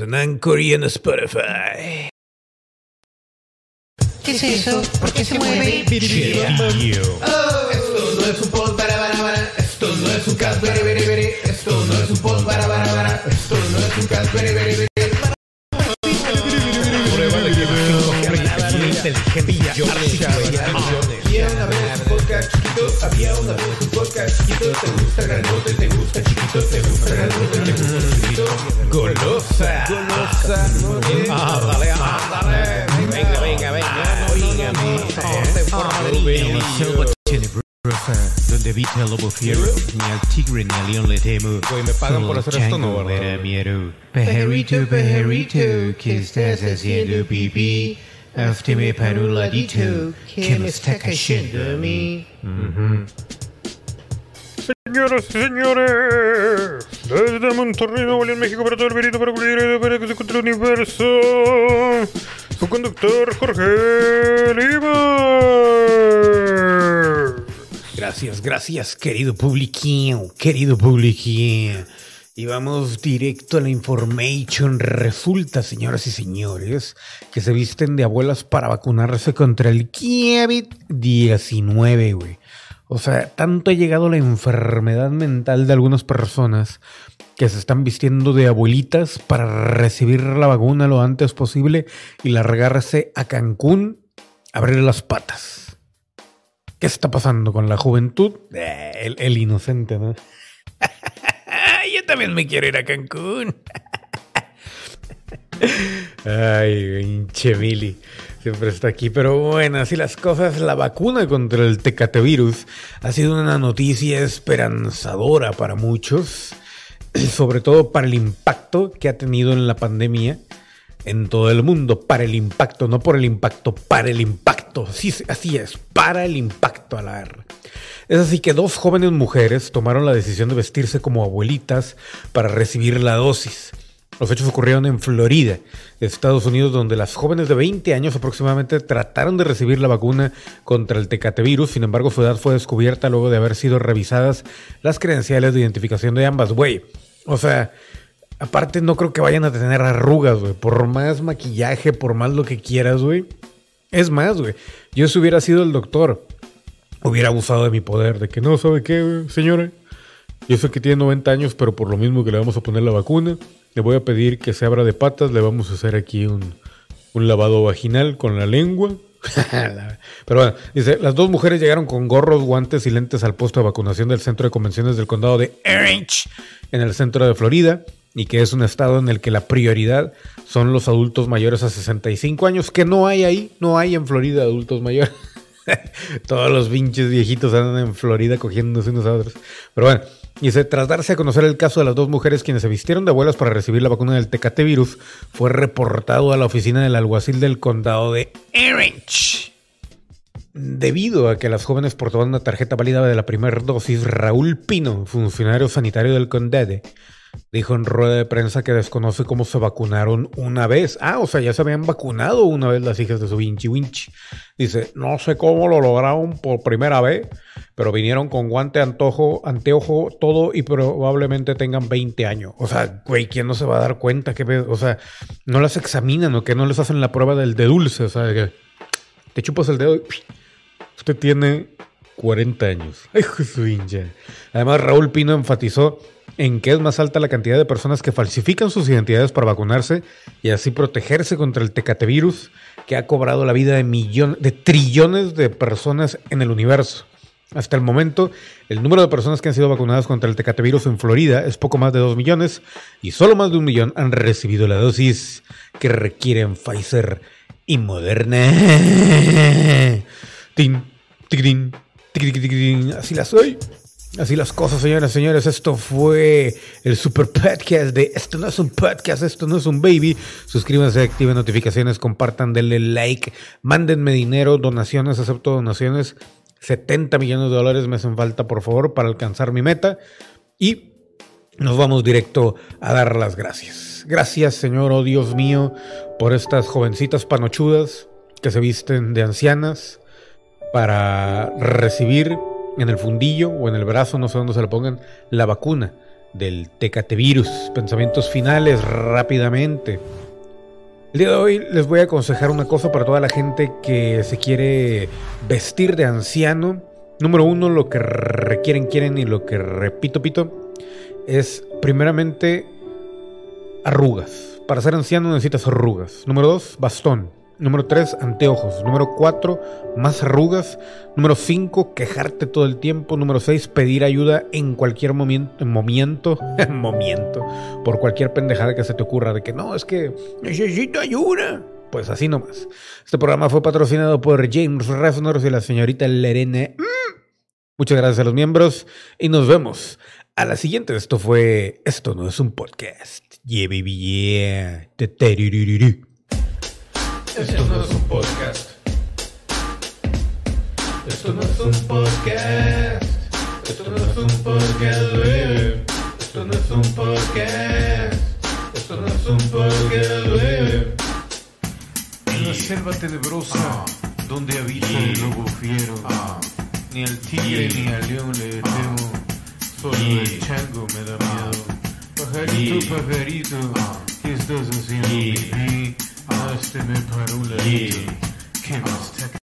en Anchor y en Spotify. ¿Qué es eso? ¿Por qué se mueve? Oh, esto no es un pod para para para. Esto no es un cast very very. Esto no es un pod para para para. Esto no es un cast very very very. Había una vez un podcast chiquito, había una vez un podcast chiquito, te gusta grandote, te gusta chiquito, te gusta grandote, te gusta chiquito. Golosa, golosa, ándale, ándale, venga, venga, venga, donde evita el lobo fiero, ni al tigre ni al león le temo. Güey, me pagan por hacer esto, ¿no, verdad? miedo. ¿qué estás haciendo, pipí? Hazte para un que me está cayendo a mí. Señoras y señores, desde Monterrey, Nuevo León, México, para todo el verito, para cubrir para que se encuentre el universo, su conductor Jorge Lima. Gracias, gracias, querido publiquín, querido publiquín. Y vamos directo a la information. Resulta, señoras y señores, que se visten de abuelas para vacunarse contra el COVID-19, güey. O sea, tanto ha llegado la enfermedad mental de algunas personas que se están vistiendo de abuelitas para recibir la vacuna lo antes posible y largarse a Cancún a abrir las patas. ¿Qué está pasando con la juventud? Eh, el, inocente, ¿no? Yo también me quiero ir a Cancún. Ay, pinche Mili. Siempre está aquí. Pero bueno, así las cosas. La vacuna contra el tecatevirus ha sido una noticia esperanzadora para muchos. Sobre todo para el impacto que ha tenido en la pandemia en todo el mundo. Para el impacto, no por el impacto, para el impacto. Sí, así es, para el impacto a la R. Es así que dos jóvenes mujeres tomaron la decisión de vestirse como abuelitas para recibir la dosis. Los hechos ocurrieron en Florida, Estados Unidos, donde las jóvenes de 20 años aproximadamente trataron de recibir la vacuna contra el tecatevirus. Sin embargo, su edad fue descubierta luego de haber sido revisadas las credenciales de identificación de ambas. Güey, o sea, aparte no creo que vayan a tener arrugas, güey. Por más maquillaje, por más lo que quieras, güey. Es más, güey. Yo si hubiera sido el doctor, hubiera abusado de mi poder, de que no, ¿sabe qué, güey, señora? Yo sé que tiene 90 años, pero por lo mismo que le vamos a poner la vacuna, le voy a pedir que se abra de patas, le vamos a hacer aquí un, un lavado vaginal con la lengua. pero bueno, dice, las dos mujeres llegaron con gorros, guantes y lentes al puesto de vacunación del centro de convenciones del condado de Orange, en el centro de Florida, y que es un estado en el que la prioridad son los adultos mayores a 65 años, que no hay ahí, no hay en Florida adultos mayores. Todos los pinches viejitos andan en Florida cogiéndose unos a otros. Pero bueno, dice, tras darse a conocer el caso de las dos mujeres quienes se vistieron de abuelas para recibir la vacuna del Tecate virus, fue reportado a la oficina del alguacil del condado de Orange. Debido a que las jóvenes portaban una tarjeta válida de la primera dosis, Raúl Pino, funcionario sanitario del condado, dijo en rueda de prensa que desconoce cómo se vacunaron una vez. Ah, o sea, ya se habían vacunado una vez las hijas de su Vinci Winchi. Dice, no sé cómo lo lograron por primera vez, pero vinieron con guante, antojo, anteojo, todo y probablemente tengan 20 años. O sea, güey, ¿quién no se va a dar cuenta? que O sea, no las examinan o que no les hacen la prueba del de dulce. O sea, que te chupas el dedo y usted tiene 40 años. Ay, hincha. Además, Raúl Pino enfatizó en que es más alta la cantidad de personas que falsifican sus identidades para vacunarse y así protegerse contra el tecatevirus que ha cobrado la vida de millones, de trillones de personas en el universo. Hasta el momento, el número de personas que han sido vacunadas contra el tecatevirus en Florida es poco más de 2 millones y solo más de un millón han recibido la dosis que requieren Pfizer y Moderna. Tin, tiquitín, así las soy. Así las cosas, señoras y señores. Esto fue el super podcast de Esto no es un podcast, esto no es un baby. Suscríbanse, activen notificaciones, compartan, denle like, mándenme dinero, donaciones, acepto donaciones. 70 millones de dólares me hacen falta, por favor, para alcanzar mi meta. Y nos vamos directo a dar las gracias. Gracias, Señor, oh Dios mío, por estas jovencitas panochudas que se visten de ancianas para recibir en el fundillo o en el brazo, no sé dónde se lo pongan, la vacuna del Tecate Virus. Pensamientos finales rápidamente. El día de hoy les voy a aconsejar una cosa para toda la gente que se quiere vestir de anciano. Número uno, lo que requieren, quieren y lo que repito, pito, es primeramente arrugas. Para ser anciano necesitas arrugas. Número dos, bastón. Número 3, anteojos. Número 4, más arrugas. Número 5, quejarte todo el tiempo. Número 6, pedir ayuda en cualquier momento, momento, momento, por cualquier pendejada que se te ocurra de que no, es que necesito ayuda. Pues así nomás. Este programa fue patrocinado por James Reznor y la señorita Lerene. Muchas gracias a los miembros y nos vemos a la siguiente. Esto fue Esto no es un podcast. Yeah, baby, yeah. Esto no es un podcast. Esto no es un podcast. Esto no es un podcast, baby. Esto no es un podcast. Esto no es un podcast, baby. En la selva tenebrosa, donde habita el lobo fiero, ni al tigre ni al león le temo, solo el chango me da miedo. Pajarito, pajarito, ¿qué estás haciendo? Yes.